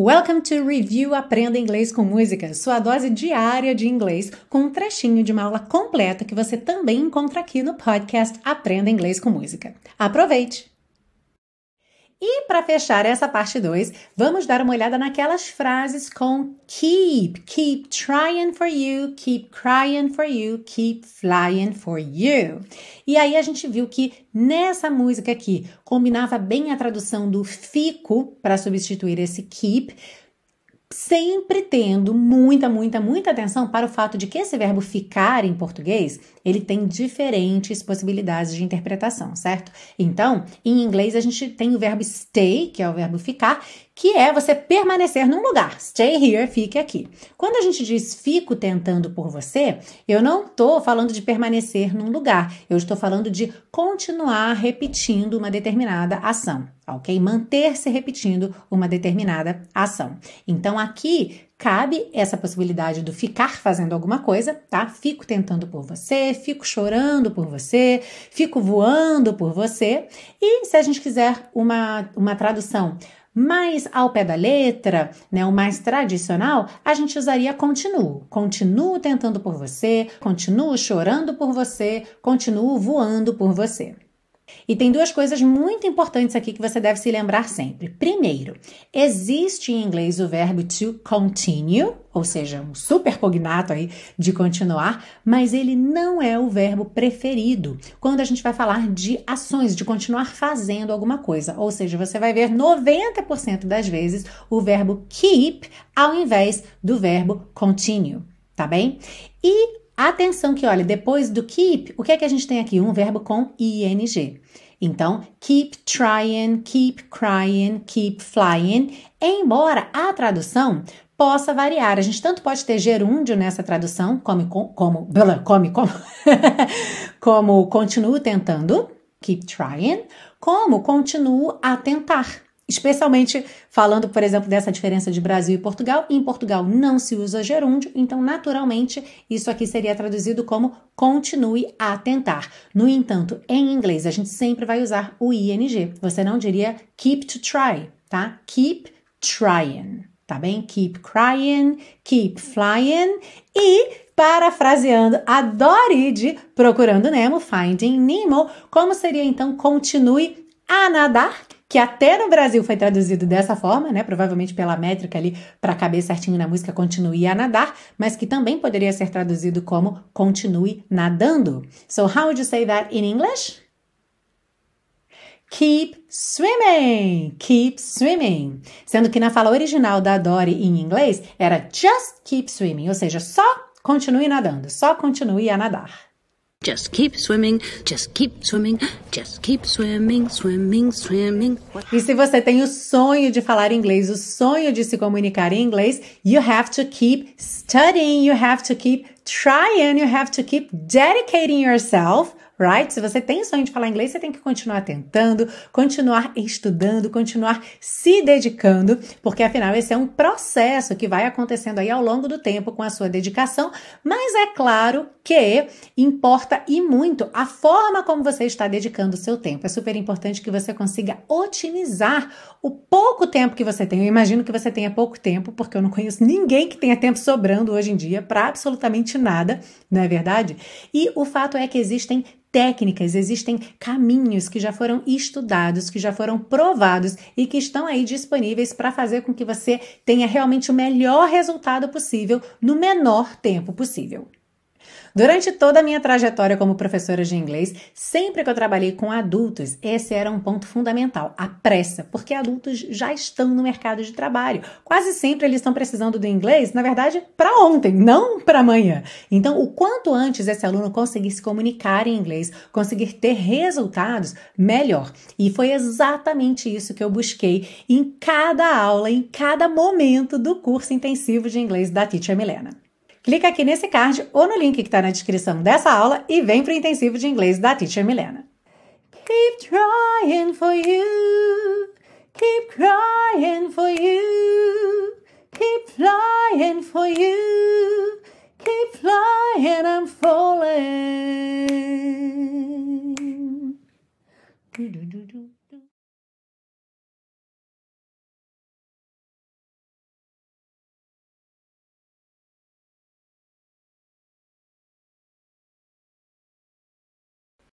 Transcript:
Welcome to Review Aprenda Inglês com Música, sua dose diária de inglês, com um trechinho de uma aula completa que você também encontra aqui no podcast Aprenda Inglês com Música. Aproveite! E para fechar essa parte 2, vamos dar uma olhada naquelas frases com keep. Keep trying for you, keep crying for you, keep flying for you. E aí a gente viu que nessa música aqui combinava bem a tradução do fico para substituir esse keep sempre tendo muita, muita, muita atenção para o fato de que esse verbo ficar em português, ele tem diferentes possibilidades de interpretação, certo? Então, em inglês a gente tem o verbo stay, que é o verbo ficar, que é você permanecer num lugar. Stay here, fique aqui. Quando a gente diz fico tentando por você, eu não estou falando de permanecer num lugar, eu estou falando de continuar repetindo uma determinada ação, ok? Manter-se repetindo uma determinada ação. Então aqui cabe essa possibilidade do ficar fazendo alguma coisa, tá? Fico tentando por você, fico chorando por você, fico voando por você. E se a gente quiser uma, uma tradução mais ao pé da letra, né, o mais tradicional, a gente usaria continuo. Continuo tentando por você, continuo chorando por você, continuo voando por você. E tem duas coisas muito importantes aqui que você deve se lembrar sempre. Primeiro, existe em inglês o verbo to continue, ou seja, um supercognato aí de continuar, mas ele não é o verbo preferido quando a gente vai falar de ações, de continuar fazendo alguma coisa. Ou seja, você vai ver 90% das vezes o verbo keep ao invés do verbo continue, tá bem? E Atenção que, olha, depois do keep, o que é que a gente tem aqui? Um verbo com ing. Então, keep trying, keep crying, keep flying. Embora a tradução possa variar. A gente tanto pode ter gerúndio nessa tradução, como, como, como, como, como continuo tentando, keep trying, como continuo a tentar. Especialmente falando, por exemplo, dessa diferença de Brasil e Portugal. Em Portugal não se usa gerúndio, então, naturalmente, isso aqui seria traduzido como continue a tentar. No entanto, em inglês, a gente sempre vai usar o ing. Você não diria keep to try, tá? Keep trying, tá bem? Keep crying, keep flying e parafraseando a Dory de Procurando Nemo, Finding Nemo, como seria então continue a nadar? Que até no Brasil foi traduzido dessa forma, né? Provavelmente pela métrica ali para caber certinho na música continue a nadar, mas que também poderia ser traduzido como continue nadando. So how would you say that in English? Keep swimming, keep swimming. Sendo que na fala original da Dory em inglês era just keep swimming, ou seja, só continue nadando, só continue a nadar. Just keep swimming, just keep swimming, just keep swimming, swimming, swimming. E se você tem o sonho de falar inglês, o sonho de se comunicar em inglês, you have to keep studying, you have to keep trying, you have to keep dedicating yourself right? Se você tem sonho de falar inglês, você tem que continuar tentando, continuar estudando, continuar se dedicando, porque afinal esse é um processo que vai acontecendo aí ao longo do tempo com a sua dedicação, mas é claro que importa e muito a forma como você está dedicando o seu tempo. É super importante que você consiga otimizar o pouco tempo que você tem. Eu imagino que você tenha pouco tempo, porque eu não conheço ninguém que tenha tempo sobrando hoje em dia para absolutamente nada, não é verdade? E o fato é que existem técnicas, existem caminhos que já foram estudados, que já foram provados e que estão aí disponíveis para fazer com que você tenha realmente o melhor resultado possível no menor tempo possível. Durante toda a minha trajetória como professora de inglês, sempre que eu trabalhei com adultos, esse era um ponto fundamental, a pressa, porque adultos já estão no mercado de trabalho. Quase sempre eles estão precisando do inglês, na verdade, para ontem, não para amanhã. Então, o quanto antes esse aluno conseguir se comunicar em inglês, conseguir ter resultados, melhor. E foi exatamente isso que eu busquei em cada aula, em cada momento do curso intensivo de inglês da Teacher Milena clica aqui nesse card ou no link que está na descrição dessa aula e vem para o intensivo de inglês da Teacher Milena. Keep trying for you, keep crying for you, keep flying for you, keep flying, I'm falling.